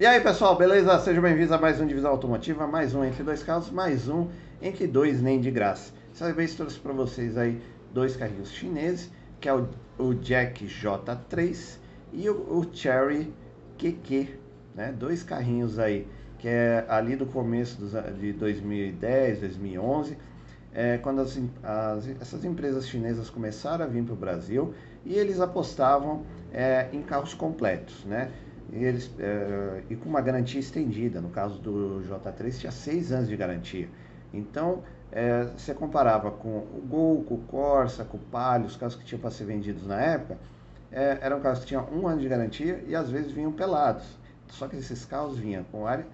E aí pessoal, beleza? Sejam bem-vindos a mais um Divisão Automotiva, mais um Entre Dois Carros, mais um Entre Dois Nem de Graça. Dessa vez trouxe para vocês aí dois carrinhos chineses, que é o, o Jack J3 e o, o Cherry QQ, né? Dois carrinhos aí, que é ali do começo dos, de 2010, 2011, é, quando as, as, essas empresas chinesas começaram a vir para o Brasil e eles apostavam é, em carros completos, né? E, eles, é, e com uma garantia estendida. No caso do J3 tinha seis anos de garantia. Então é, você comparava com o Gol, com o Corsa, com o Palio, os carros que tinham para ser vendidos na época, é, eram carros que tinham um ano de garantia e às vezes vinham pelados. Só que esses carros vinham com ar,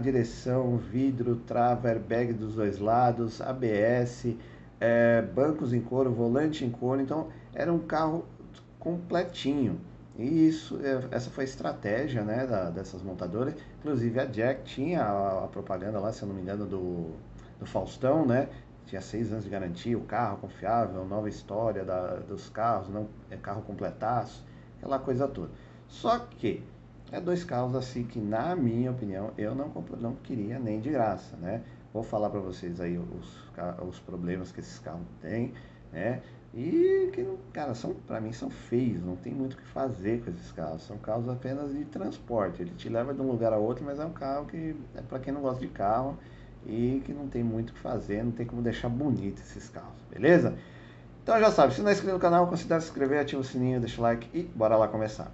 direção, vidro, trava, airbag dos dois lados, ABS, é, bancos em couro, volante em couro. Então era um carro completinho. E isso, é, essa foi a estratégia né, da, dessas montadoras. Inclusive a Jack tinha a, a, propaganda lá, se eu não me engano, do, do Faustão, né? Tinha seis anos de garantia, o carro confiável, nova história da, dos carros, não é carro completaço, aquela coisa toda. Só que é dois carros assim que, na minha opinião, eu não, não queria nem de graça, né? Vou falar para vocês aí os, os problemas que esses carros têm, né? E que, cara, são para mim são feios, não tem muito o que fazer com esses carros. São carros apenas de transporte. Ele te leva de um lugar a outro, mas é um carro que é para quem não gosta de carro e que não tem muito o que fazer, não tem como deixar bonito esses carros, beleza? Então já sabe, se não é inscrito no canal, considere se inscrever, ativa o sininho, deixa o like e bora lá começar.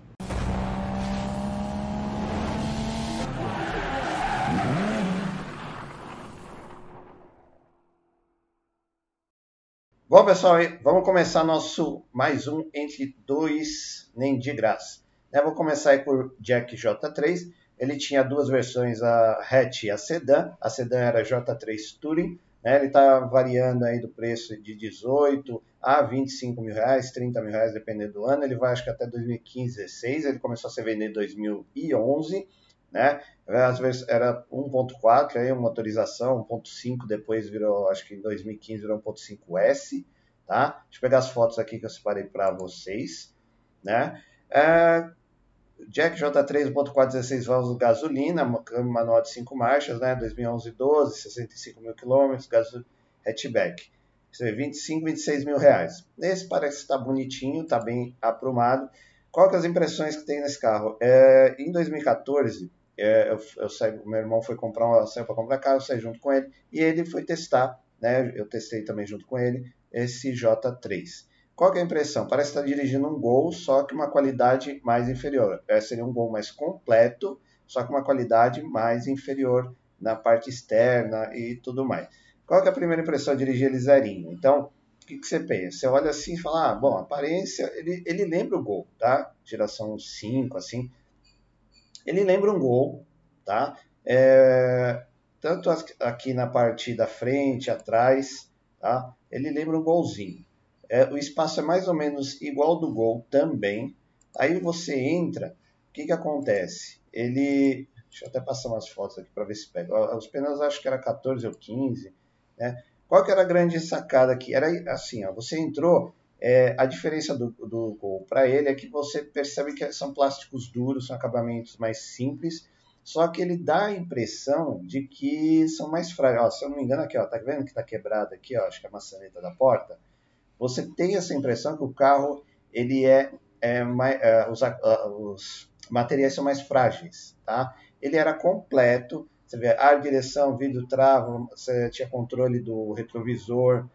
Bom, pessoal, vamos começar nosso mais um entre dois nem de graça. Eu vou começar por Jack J3. Ele tinha duas versões, a hatch e a sedã. A sedã era J3 Touring. Né? Ele está variando aí do preço de 18 a 25 mil reais, 30 mil reais, dependendo do ano. Ele vai, acho que até 2015, 16. Ele começou a ser vendido em 2011 né? Às vezes era 1.4, aí uma motorização, 1.5, depois virou, acho que em 2015 virou 1.5S, tá? Deixa eu pegar as fotos aqui que eu separei para vocês, né? É, Jack J3 1.4 16 válvulas gasolina, manual de 5 marchas, né? 2011 12, 65 mil quilômetros, hatchback. Isso 25, 26 mil reais. Esse parece estar tá bonitinho, está bem aprumado. Qual que é as impressões que tem nesse carro? É, em 2014, é, eu, eu saí, meu irmão foi comprar, saiu para comprar carro, eu saí junto com ele e ele foi testar, né? Eu testei também junto com ele esse J3. Qual que é a impressão? Parece estar dirigindo um Gol, só que uma qualidade mais inferior. É, seria um Gol mais completo, só que uma qualidade mais inferior na parte externa e tudo mais. Qual que é a primeira impressão? Dirigir ele zerinho. Então, o que, que, você pensa? Você olha assim e fala, ah, bom, aparência, ele, ele lembra o Gol, tá? Geração 5, assim, ele lembra um gol, tá? É, tanto aqui na parte da frente, atrás, tá? Ele lembra um golzinho. É, o espaço é mais ou menos igual do gol também. Aí você entra, o que, que acontece? Ele. Deixa eu até passar umas fotos aqui para ver se pega. Os pneus acho que era 14 ou 15. Né? Qual que era a grande sacada aqui? Era assim, ó, você entrou, é, a diferença do, do Gol para ele é que você percebe que são plásticos duros, são acabamentos mais simples, só que ele dá a impressão de que são mais frágeis. Se eu não me engano, aqui, ó, tá vendo que está quebrado aqui, ó, acho que é a maçaneta da porta. Você tem essa impressão que o carro ele é, é mais, é, os, os, materiais são mais frágeis, tá? Ele era completo, você vê ar, direção, vidro, trava, você tinha controle do retrovisor,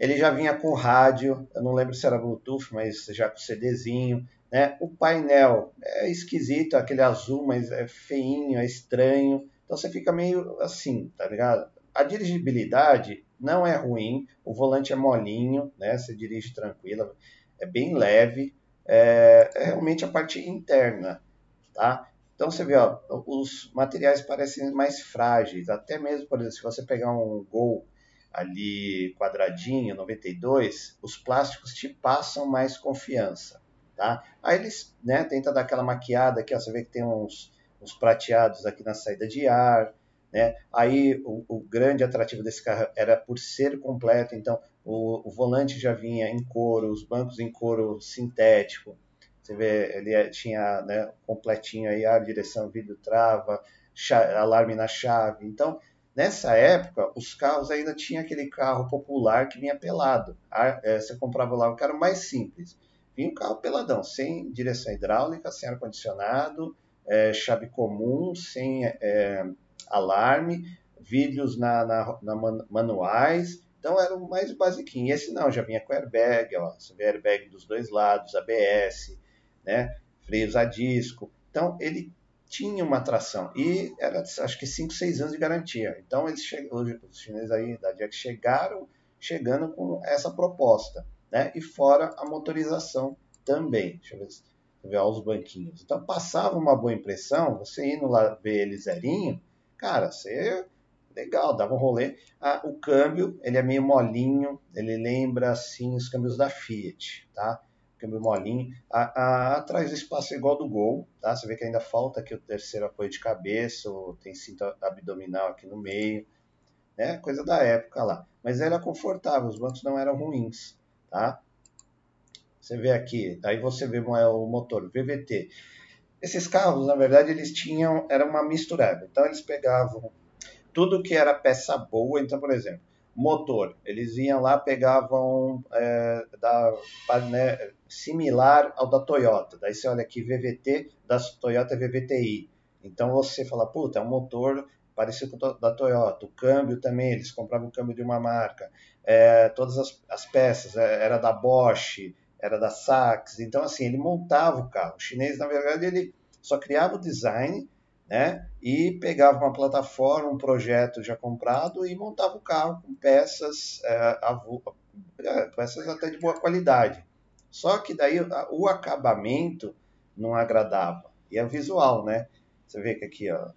ele já vinha com rádio, eu não lembro se era Bluetooth, mas já com CDzinho. Né? O painel é esquisito, aquele azul, mas é feinho, é estranho. Então você fica meio assim, tá ligado? A dirigibilidade não é ruim, o volante é molinho, né? Você dirige tranquila, é bem leve. É, é realmente a parte interna, tá? Então você vê, ó, os materiais parecem mais frágeis, até mesmo, por exemplo, se você pegar um Gol ali quadradinho, 92, os plásticos te passam mais confiança, tá? Aí eles, né, tentam dar aquela maquiada aqui, ó, você vê que tem uns, uns prateados aqui na saída de ar, né? Aí o, o grande atrativo desse carro era por ser completo, então o, o volante já vinha em couro, os bancos em couro sintético, Você vê, ele é, tinha né, completinho aí ar, direção, vidro, trava, alarme na chave. Então, nessa época, os carros ainda tinha aquele carro popular que vinha pelado. É, você comprava lá um carro mais simples. Vinha um carro peladão, sem direção hidráulica, sem ar-condicionado, é, chave comum, sem é, alarme, vidros na, na, na manuais. Então era o mais basiquinho. Esse não, já vinha com airbag, ó, você vê airbag dos dois lados, ABS, né, freios a disco. Então ele tinha uma tração e era acho que 5, 6 anos de garantia. Então eles os chineses aí da Jack chegaram chegando com essa proposta, né? E fora a motorização também. Deixa eu ver, deixa eu ver os banquinhos. Então passava uma boa impressão, você indo lá ver ele zerinho, cara, você legal, dava um rolê. Ah, o câmbio, ele é meio molinho, ele lembra assim os câmbios da Fiat, tá? Câmbio molinho. A, a, atrás do espaço é igual do Gol, tá? Você vê que ainda falta aqui o terceiro apoio de cabeça, tem cinto abdominal aqui no meio, né? Coisa da época lá. Mas era confortável, os bancos não eram ruins, tá? Você vê aqui, aí você vê o motor VVT. Esses carros, na verdade, eles tinham, era uma misturada. Então eles pegavam tudo que era peça boa. Então, por exemplo, motor, eles iam lá, pegavam é, da, né, similar ao da Toyota. Daí você olha aqui, VVT da Toyota VVTi. Então você fala, puta, é um motor parecido com o da Toyota. O câmbio também, eles compravam o câmbio de uma marca. É, todas as, as peças, é, era da Bosch, era da Sachs. Então, assim, ele montava o carro. O chinês, na verdade, ele só criava o design né? E pegava uma plataforma, um projeto já comprado e montava o carro com peças, é, é, peças até de boa qualidade. Só que daí o acabamento não agradava. E é visual, né? Você vê que aqui, ó,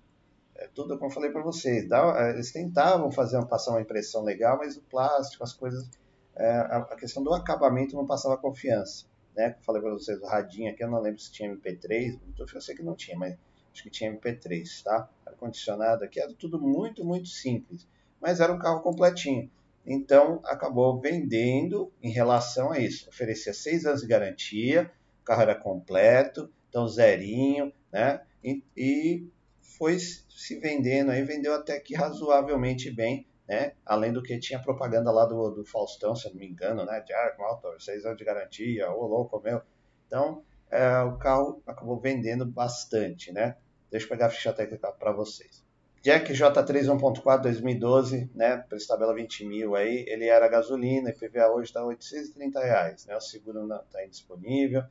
é tudo como eu falei para vocês. Dá, é, eles tentavam fazer passar uma impressão legal, mas o plástico, as coisas, é, a, a, questão do acabamento não passava confiança. Né? Falei para vocês, o radinho aqui, eu não lembro se tinha MP3, eu sei que não tinha, mas acho que tinha MP3, tá? Ar-condicionado aqui, era tudo muito, muito simples, mas era um carro completinho. Então, acabou vendendo em relação a isso. Oferecia seis anos de garantia, o carro era completo, então zerinho, né? E, e foi se vendendo aí, vendeu até que razoavelmente bem, né? Além do que tinha propaganda lá do, do Faustão, se eu não me engano, né? De Arco Motor, seis anos de garantia, ô louco meu. Então, é, o carro acabou vendendo bastante, né? Deixa eu pegar a ficha técnica para vocês. Jack J3 1.4 2012, né, preço tabela 20 mil aí, ele era gasolina, IPVA hoje está 830 reais, né, o seguro está indisponível,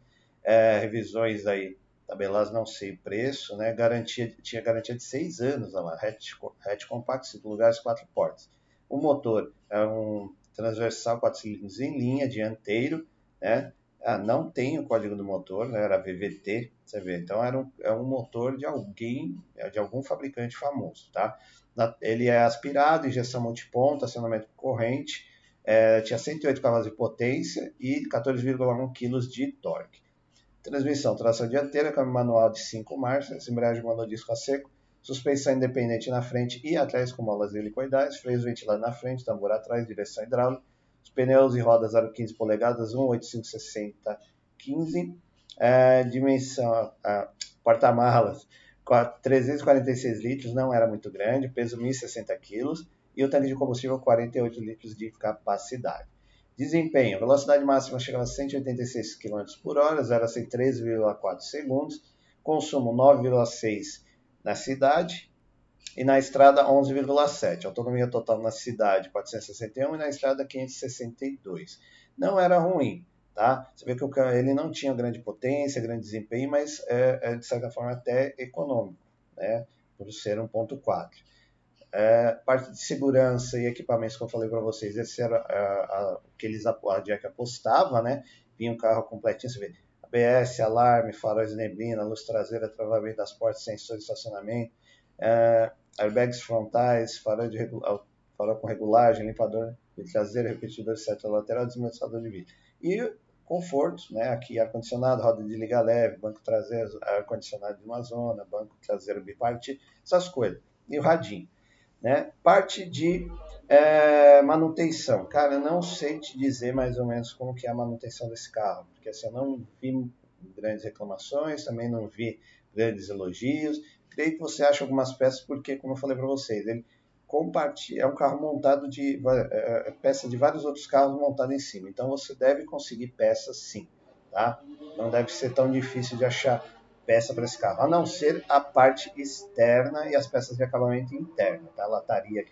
é, revisões aí, tabeladas não sei o preço, né, garantia, tinha garantia de 6 anos, olha lá, hatch, hatch compact, 5 lugares, 4 portas. O motor é um transversal 4 cilindros em linha, dianteiro, né, ah, não tem o código do motor, né? era VVT, você vê. Então era um, é um motor de alguém, é de algum fabricante famoso, tá? Ele é aspirado, injeção multiponto, acionamento corrente, é, tinha 108 cavalos de potência e 14,1 kg de torque. Transmissão, tração dianteira, câmbio manual de 5 marchas, embreagem monodisco a seco, suspensão independente na frente e atrás com molas helicoidais, freios ventilados na frente, tambor atrás, direção hidráulica, os pneus e rodas eram 15 polegadas, 18560 15. É, dimensão, é, porta-malas, 346 litros, não era muito grande, peso 1.060 kg e o tanque de combustível 48 litros de capacidade. Desempenho, velocidade máxima chegava a 186 km por hora, 0 a 13,4 segundos, consumo 9,6 na cidade, e na estrada 11,7. Autonomia total na cidade 461 e na estrada 562. Não era ruim, tá? Você vê que ele não tinha grande potência, grande desempenho, mas é, é de certa forma até econômico, né? Por ser 1.4. É, parte de segurança e equipamentos que eu falei para vocês, esse era o que eles a Jack apostava, né? Vinha um carro completinho, você vê, ABS, alarme, faróis de neblina, luz traseira, travamento das portas, sensor de estacionamento, é, airbags frontais, farol, de farol com regulagem, limpador de traseiro, repetidor de seta lateral, desmonstador de vídeo. E conforto, né? Aqui ar-condicionado, roda de liga leve, banco traseiro, ar-condicionado de uma zona, banco traseiro bipartido, essas coisas. E o radinho, né? Parte de é, manutenção. Cara, não sei te dizer mais ou menos como que é a manutenção desse carro, porque assim, eu não vi grandes reclamações, também não vi grandes elogios. Creio que você acha algumas peças, porque, como eu falei para vocês, ele compartilha, é um carro montado de é, é, peças de vários outros carros montados em cima. Então você deve conseguir peças sim, tá? Não deve ser tão difícil de achar peça para esse carro, a não ser a parte externa e as peças de acabamento interno, tá? A lataria,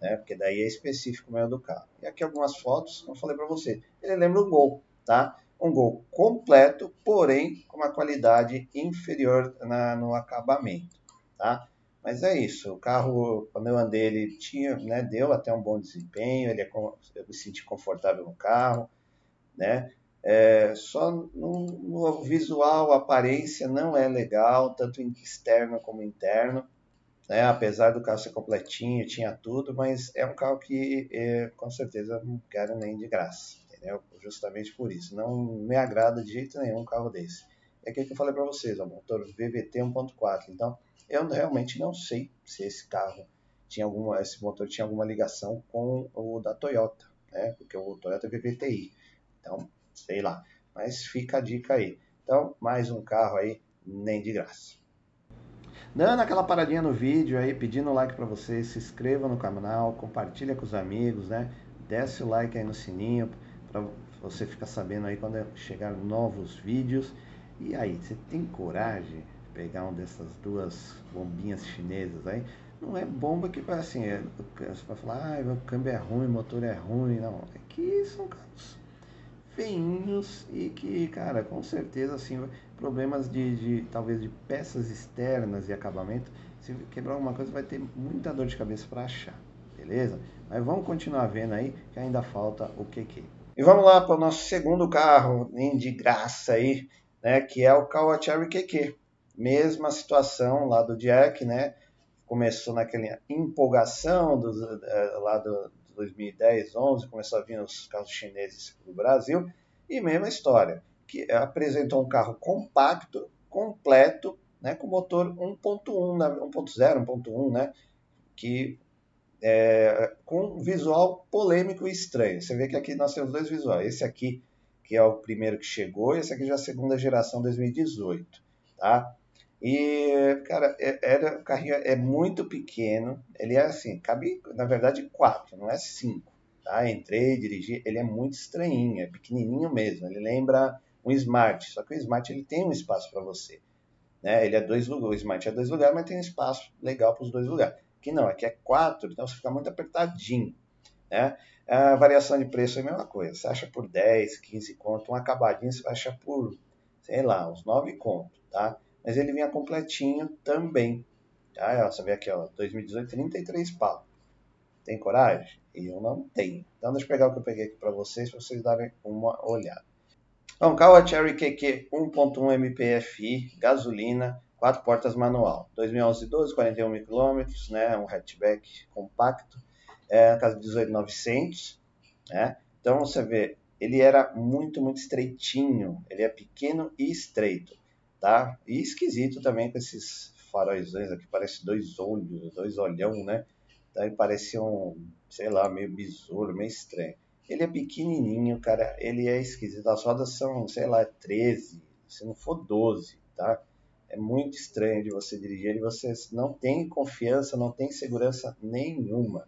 né? Porque daí é específico mesmo do carro. E aqui algumas fotos, como eu falei para você, ele lembra um Gol, tá? Um Gol completo, porém com uma qualidade inferior na, no acabamento, tá? Mas é isso, o carro, quando eu andei, ele tinha, né, deu até um bom desempenho, ele é, eu me senti confortável no carro, né? É, só no, no, visual, a aparência não é legal, tanto externo como interno, né? Apesar do carro ser completinho, tinha tudo, mas é um carro que é, com certeza não quero nem de graça, entendeu? Justamente por isso, não me agrada de jeito nenhum um carro desse. É aquilo que eu falei para vocês, o motor VVT 1.4, então eu realmente não sei se esse carro tinha alguma, esse motor tinha alguma ligação com o da Toyota, né? Porque o Toyota VVTi. Então, sei lá. Mas fica a dica aí. Então, mais um carro aí, nem de graça. Dando aquela paradinha no vídeo aí, pedindo like para vocês, se inscreva no canal, compartilha com os amigos, né? Desce o like aí no sininho para você ficar sabendo aí quando chegar novos vídeos. E aí, você tem coragem pegar uma dessas duas bombinhas chinesas aí, não é bomba que vai assim, é, você vai falar, ah, o câmbio é ruim, motor é ruim, não. É que são carros feinhos e que, cara, com certeza, assim, problemas de, de talvez de peças externas e acabamento, se quebrar alguma coisa vai ter muita dor de cabeça para achar, beleza? Mas vamos continuar vendo aí que ainda falta o QQ. E vamos lá para o nosso segundo carro, nem de graça aí, né, que é o Kawachari QQ. Mesma situação lá do Jack, né? Começou naquela empolgação do, eh, lá do 2010, 11, começou a vir os carros chineses para o Brasil, e mesma história, que apresentou um carro compacto, completo, né, com motor 1.1, 1.0, 1.1, né, que é, com visual polêmico e estranho. Você vê que aqui nós temos dois visuais. Esse aqui, que é o primeiro que chegou, e esse aqui já é a segunda geração 2018, tá? E, cara, é, era, o carrinho é muito pequeno. Ele é assim, cabe, na verdade, quatro, não é cinco. Tá? Entrei, dirigi, ele é muito estranhinho, é pequenininho mesmo. Ele lembra um Smart, só que o Smart ele tem um espaço para você. Né? Ele é dois lugares, o Smart é dois lugares, mas tem um espaço legal para os dois lugares. Aqui não, aqui é quatro, então você fica muito apertadinho. Né? A variação de preço é a mesma coisa. Você acha por 10, 15 conto, um acabadinho você vai achar por, sei lá, uns 9 conto, tá? mas ele vinha completinho também. Ah, você vê aqui, ó, 2018, 33 pau. Tem coragem? Eu não tenho. Então deixa eu pegar o que eu peguei aqui para vocês, para vocês darem uma olhada. Então, carro Cherry QQ 1.1 MPFI, gasolina, quatro portas manual. 2011 12, 41 mil quilômetros, né? Um hatchback compacto, é, casa de 18,900, né? Então você vê, ele era muito, muito estreitinho. Ele é pequeno e estreito tá? E esquisito também com esses faróisões aqui, parece dois olhos, dois olhão, né? Daí parece um, sei lá, meio besouro, meio estranho. Ele é pequenininho, cara, ele é esquisito. As rodas são, sei lá, 13, se não for 12, tá? É muito estranho de você dirigir ele, você não tem confiança, não tem segurança nenhuma.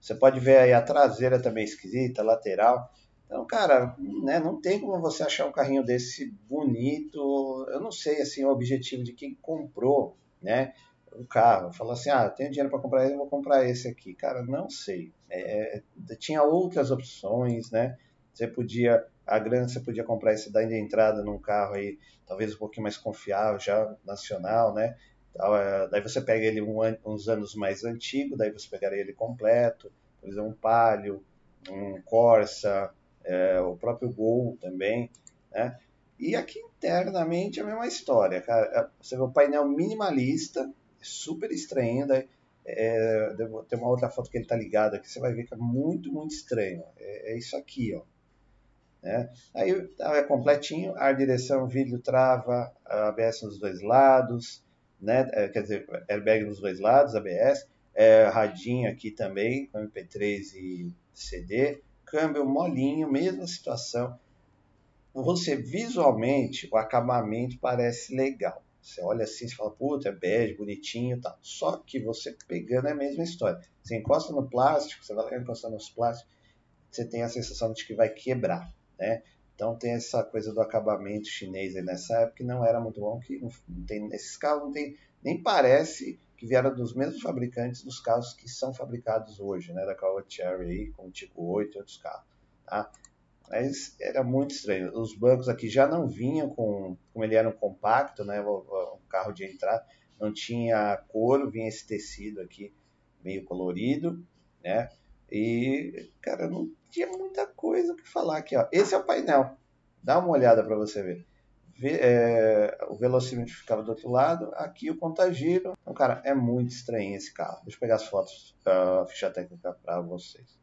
Você pode ver aí a traseira também esquisita, lateral. Então, cara, né, não tem como você achar um carrinho desse bonito. Eu não sei assim o objetivo de quem comprou, né, o carro. Falou assim, ah, eu tenho dinheiro para comprar ele, vou comprar esse aqui. Cara, não sei. É, tinha outras opções, né? Você podia, a grana você podia comprar esse daí de entrada num carro aí, talvez um pouquinho mais confiável, já nacional, né? É, daí você pega ele um, uns anos mais antigo, daí você pegaria ele completo, por exemplo, um Palio, um Corsa, é, o próprio Gol também, né? E aqui internamente é a mesma história, cara. É, você vê o painel minimalista, super estranho, daí, é, tem uma outra foto que ele tá ligado aqui, você vai ver que é muito, muito estranho. É, é isso aqui, ó. Né? Aí tá, é completinho, ar, direção, vidro, trava, ABS nos dois lados, né? É, quer dizer, airbag nos dois lados, ABS, é, radinho aqui também, com MP3 e CD, câmbio molinho, mesma situação. você visualmente, o acabamento parece legal. Você olha assim e fala, puta, é bege, bonitinho e tal. Só que você pegando é a mesma história. Você encosta no plástico, você vai encostando nos plásticos, você tem a sensação de que vai quebrar, né? Então tem essa coisa do acabamento chinês aí nessa época que não era muito bom, que não, tem, esses carros não tem, nem parece que vieram dos mesmos fabricantes dos carros que são fabricados hoje, né? Da Caoa Cherry aí, com o tipo 8 e outros carros, tá? Mas era muito estranho. Os bancos aqui já não vinham com, como ele era um compacto, né? Um carro de entrada, não tinha couro, vinha esse tecido aqui meio colorido, né? E, cara, não tinha muita coisa que falar aqui, ó. Esse é o painel. Dá uma olhada para você ver. Vê, é, o velocímetro ficava do outro lado, aqui o contagiro. Então, cara, é muito estranho esse carro. Deixa eu pegar as fotos, a ficha técnica para vocês.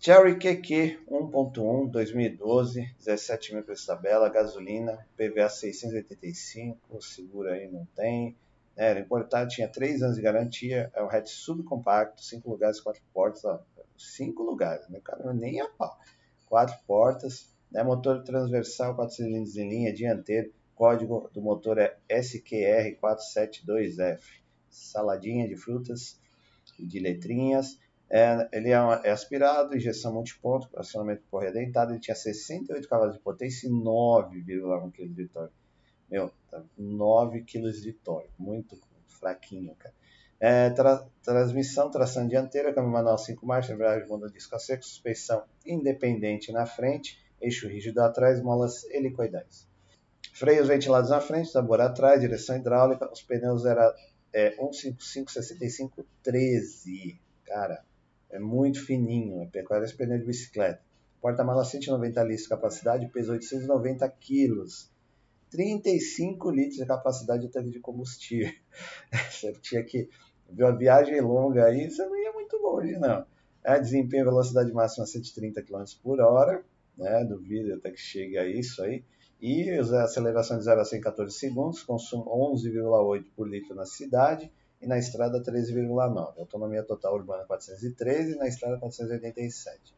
Cherry QQ 1.1 2012, 17 mil preço tabela, gasolina, PVA 685, seguro aí não tem, era importado, tinha 3 anos de garantia, é um hatch subcompacto, 5 lugares, 4 portas, 5 lugares, meu cara, nem a pau. 4 portas, né, motor transversal, 4 cilindros em linha, dianteiro, código do motor é SQR472F. Saladinha de frutas e de letrinhas. É, ele é, é, aspirado, injeção multiponto, acionamento por correia dentada, ele tinha 68 cavalos de potência e 9,1 kg de torque. Meu, 9 kg de torque, muito fraquinho, cara. É, tra transmissão, tração dianteira, câmbio manual 5 marchas, embreagem bunda disco a seco, suspensão independente na frente, eixo rígido atrás, molas helicoidais. Freios ventilados na frente, tambor atrás, direção hidráulica, os pneus eram é, 155 65 13. Cara, é muito fininho, é parece pneu de bicicleta. Porta-mala 190 litros de capacidade, peso 890 quilos. 35 litros de capacidade de tanque de combustível. Você tinha que ver uma viagem longa aí, você não ia muito longe, não. É, desempenho velocidade máxima 130 km por hora, né? Duvido até que chegue a isso aí. E aceleração de 0 a 100 em 14 segundos, consumo 11,8 por litro na cidade e na estrada 13,9. Autonomia total urbana 413 e na estrada 487.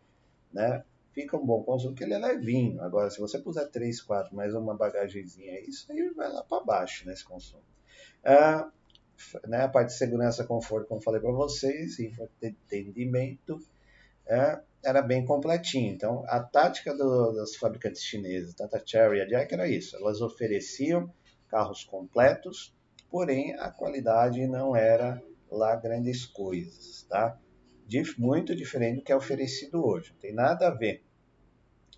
Né? Fica um bom consumo, porque ele é levinho. Agora, se você puser 3, 4, mais uma bagagenzinha, isso aí vai lá para baixo nesse consumo. Ah, né, a parte de segurança, conforto, como falei para vocês, entendimento, é, era bem completinho. Então, a tática do, das fabricantes chinesas, tanto a Cherry e a Jack, era isso. Elas ofereciam carros completos, porém a qualidade não era lá grandes coisas, tá? Muito diferente do que é oferecido hoje. Não tem nada a ver.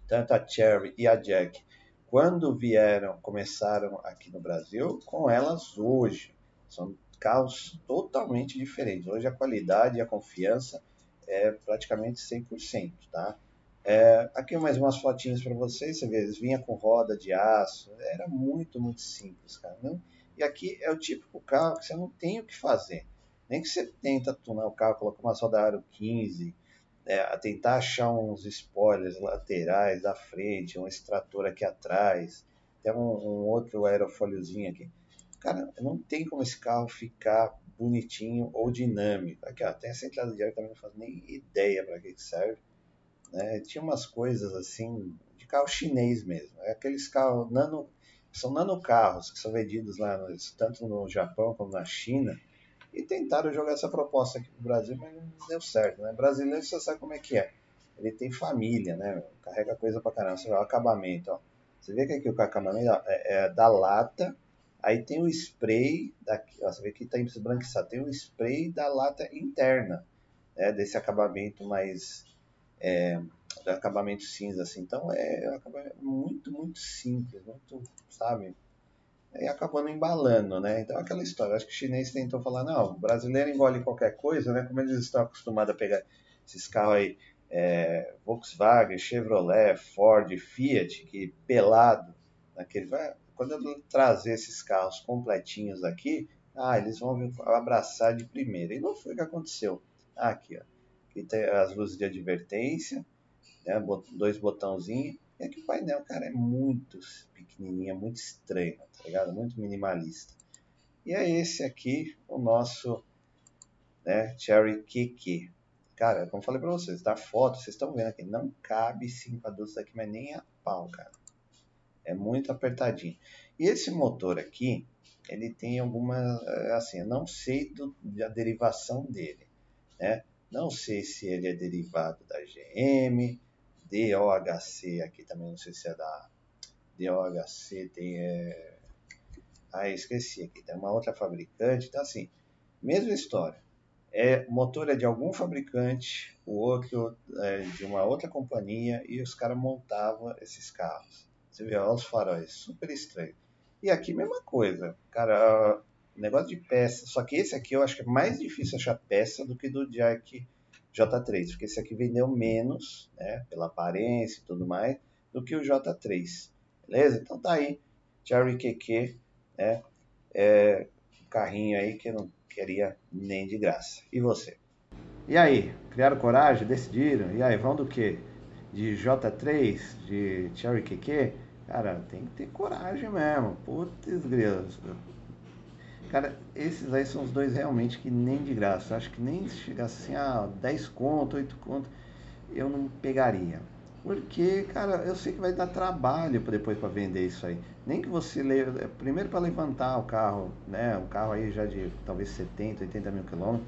Tanto a Cherry e a Jack, quando vieram, começaram aqui no Brasil, com elas hoje. São carros totalmente diferentes. Hoje a qualidade e a confiança é praticamente 100%, tá? É, aqui mais umas fotinhas para vocês, você vê, eles vinha com roda de aço, era muito, muito simples, cara. Não? E aqui é o típico carro que você não tem o que fazer. Nem que você tenta tunar o carro, colocar uma roda aro 15, é, tentar achar uns spoilers laterais da frente, um extrator aqui atrás, tem um, um outro aerofóliozinho aqui. Cara, não tem como esse carro ficar bonitinho ou dinâmico. Aqui, ó, tem essa entrada de ar também não faço nem ideia para que serve. Né? Tinha umas coisas assim de carro chinês mesmo. É aqueles carros nano, são nano carros que são vendidos lá tanto no Japão como na China e tentaram jogar essa proposta aqui pro Brasil, mas não deu certo, né? Brasileiro você sabe como é que é. Ele tem família, né? Carrega coisa pra caramba. Você vê o acabamento, ó. Você vê que aqui o acabamento é, é da lata, aí tem o spray, daqui, ó, você vê que tá esbranquiçado, tem o spray da lata interna, né? Desse acabamento mais... É, acabamento cinza, assim. Então é, é muito, muito simples, muito, sabe? E acabou não embalando, né? Então aquela história, acho que o chinês tentou falar, não, o brasileiro engole qualquer coisa, né? Como eles estão acostumados a pegar esses carros aí, é, Volkswagen, Chevrolet, Ford, Fiat, que pelado, naquele, quando eu trazer esses carros completinhos aqui, ah, eles vão abraçar de primeira. E não foi o que aconteceu. Ah, aqui, ó. Aqui tem as luzes de advertência, né? dois botãozinhos, e aqui o painel, cara, é muito pequenininho, é muito estranho, tá ligado? Muito minimalista. E é esse aqui o nosso né, Cherry Kiki. Cara, como falei pra vocês, da foto, vocês estão vendo aqui, não cabe 5 adultos aqui, mas nem a pau, cara. É muito apertadinho. E esse motor aqui, ele tem alguma, é, assim, eu não sei do, da derivação dele, né? Não sei se ele é derivado da GM, DOHC, aqui também não sei se é da DOHC, tem, é... ah, esqueci aqui, tem uma outra fabricante, então assim, mesma história. É, motor é de algum fabricante, o outro é de uma outra companhia e os caras montavam esses carros. Você vê, olha os faróis, super estranho. E aqui, mesma coisa. Cara, negócio de peça. Só que esse aqui eu acho que é mais difícil achar peça do que do Jack J3. Porque esse aqui vendeu menos, né? Pela aparência e tudo mais, do que o J3. Beleza? Então tá aí. Cherry QQ, né? É carrinho aí que eu não queria nem de graça. E você? E aí? Criaram coragem? Decidiram? E aí, vão do que? De J3? De Cherry QQ? Cara, tem que ter coragem mesmo. Putz, grilos. Cara, esses aí são os dois realmente que nem de graça. Acho que nem se chegasse assim a 10 conto, 8 conto, eu não pegaria. Porque, cara, eu sei que vai dar trabalho depois para vender isso aí. Nem que você leve, é, primeiro para levantar o carro, né? Um carro aí já de talvez 70, 80 mil quilômetros,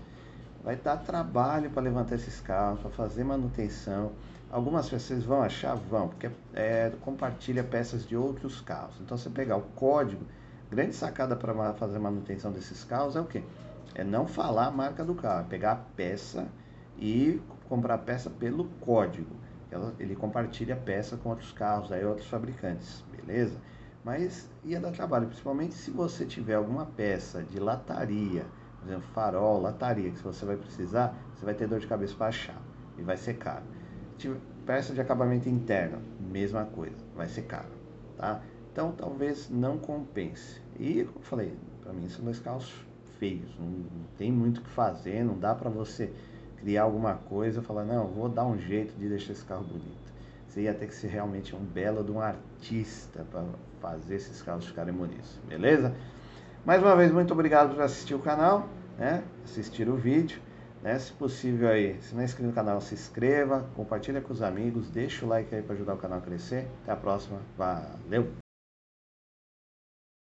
vai dar trabalho para levantar esses carros, para fazer manutenção. Algumas pessoas vão achar, vão, porque é, compartilha peças de outros carros. Então, você pegar o código, grande sacada para fazer manutenção desses carros é o que? É não falar a marca do carro, é pegar a peça e comprar a peça pelo código. Ele compartilha a peça com outros carros, aí outros fabricantes, beleza? Mas ia dar trabalho, principalmente se você tiver alguma peça de lataria, por exemplo, farol, lataria, que se você vai precisar, você vai ter dor de cabeça para achar e vai ser caro peça de acabamento interno, mesma coisa, vai ser caro, tá? Então talvez não compense. E como eu falei, para mim são dois carros feios, não, não tem muito o que fazer, não dá para você criar alguma coisa falar, não, vou dar um jeito de deixar esse carro bonito. Você ia ter que ser realmente um belo de um artista para fazer esses carros ficarem bonitos, beleza? Mais uma vez, muito obrigado por assistir o canal, né? assistir o vídeo. Né? Se possível aí, se não é inscrito no canal, se inscreva, compartilha com os amigos, deixa o like aí para ajudar o canal a crescer. Até a próxima, valeu!